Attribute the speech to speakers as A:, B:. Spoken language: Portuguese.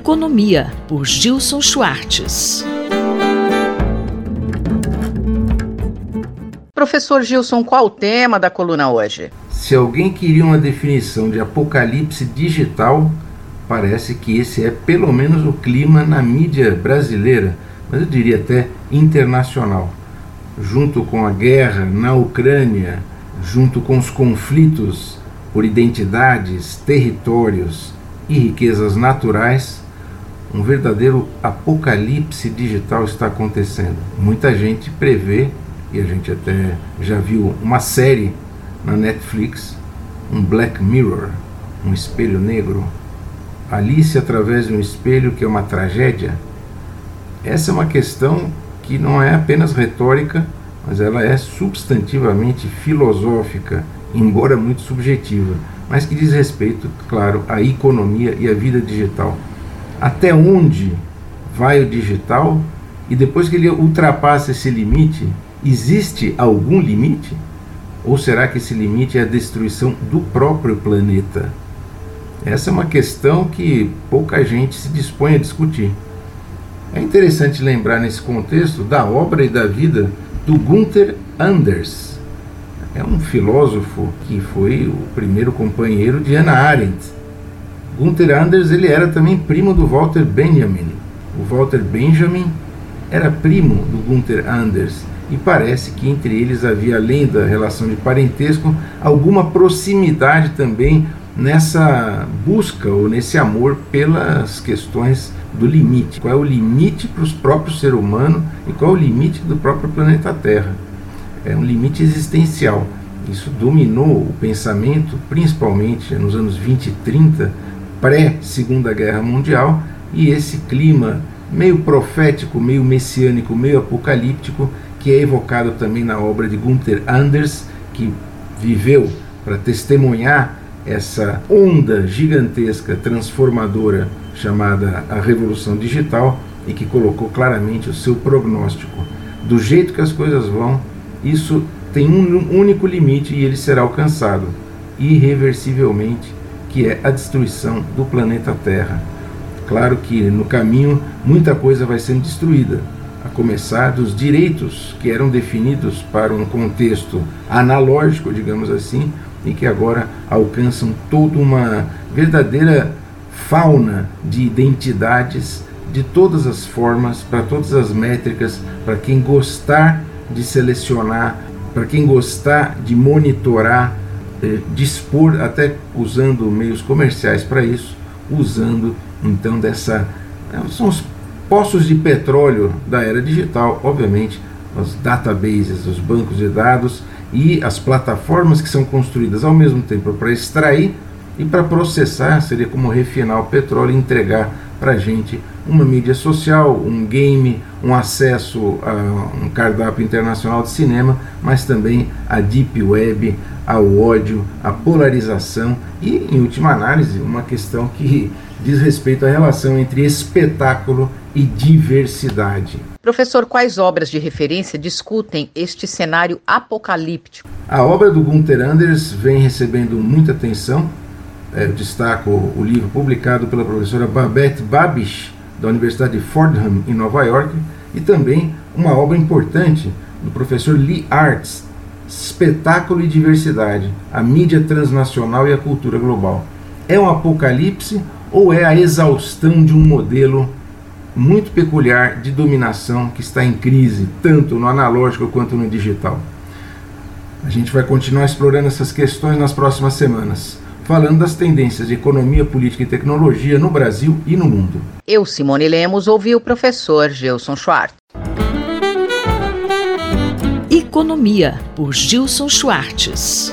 A: Economia, por Gilson Schwartz.
B: Professor Gilson, qual o tema da coluna hoje?
C: Se alguém queria uma definição de apocalipse digital, parece que esse é pelo menos o clima na mídia brasileira, mas eu diria até internacional. Junto com a guerra na Ucrânia, junto com os conflitos por identidades, territórios e riquezas naturais, um verdadeiro apocalipse digital está acontecendo. Muita gente prevê, e a gente até já viu uma série na Netflix, um Black Mirror, um espelho negro. Alice através de um espelho que é uma tragédia. Essa é uma questão que não é apenas retórica, mas ela é substantivamente filosófica embora muito subjetiva, mas que diz respeito, claro, à economia e à vida digital. Até onde vai o digital e depois que ele ultrapassa esse limite, existe algum limite? Ou será que esse limite é a destruição do próprio planeta? Essa é uma questão que pouca gente se dispõe a discutir. É interessante lembrar nesse contexto da obra e da vida do Gunther Anders, é um filósofo que foi o primeiro companheiro de Hannah Arendt. Gunther Anders ele era também primo do Walter Benjamin. O Walter Benjamin era primo do Gunther Anders e parece que entre eles havia, além da relação de parentesco, alguma proximidade também nessa busca ou nesse amor pelas questões do limite. Qual é o limite para os próprios seres humanos e qual é o limite do próprio planeta Terra? é um limite existencial. Isso dominou o pensamento, principalmente nos anos 20 e 30, pré-Segunda Guerra Mundial, e esse clima meio profético, meio messiânico, meio apocalíptico, que é evocado também na obra de Gunther Anders, que viveu para testemunhar essa onda gigantesca, transformadora, chamada a Revolução Digital, e que colocou claramente o seu prognóstico. Do jeito que as coisas vão, isso tem um único limite e ele será alcançado irreversivelmente, que é a destruição do planeta Terra. Claro que no caminho muita coisa vai sendo destruída, a começar dos direitos que eram definidos para um contexto analógico, digamos assim, e que agora alcançam toda uma verdadeira fauna de identidades de todas as formas, para todas as métricas, para quem gostar de selecionar, para quem gostar de monitorar, dispor, até usando meios comerciais para isso, usando então dessa. Eh, são os poços de petróleo da era digital, obviamente, os databases, os bancos de dados e as plataformas que são construídas ao mesmo tempo para extrair e para processar, seria como refinar o petróleo e entregar para a gente uma mídia social, um game, um acesso a um cardápio internacional de cinema, mas também a deep web, ao ódio, a polarização e, em última análise, uma questão que diz respeito à relação entre espetáculo e diversidade.
B: Professor, quais obras de referência discutem este cenário apocalíptico?
C: A obra do Gunther Anders vem recebendo muita atenção. É, destaco o livro publicado pela professora Babette Babish, da Universidade de Fordham, em Nova York, e também uma obra importante do professor Lee Arts, Espetáculo e Diversidade, a mídia transnacional e a cultura global. É um apocalipse ou é a exaustão de um modelo muito peculiar de dominação que está em crise, tanto no analógico quanto no digital? A gente vai continuar explorando essas questões nas próximas semanas falando das tendências de economia, política e tecnologia no Brasil e no mundo.
B: Eu, Simone Lemos, ouvi o professor Gilson Schwartz.
A: Economia, por Gilson Schwartz.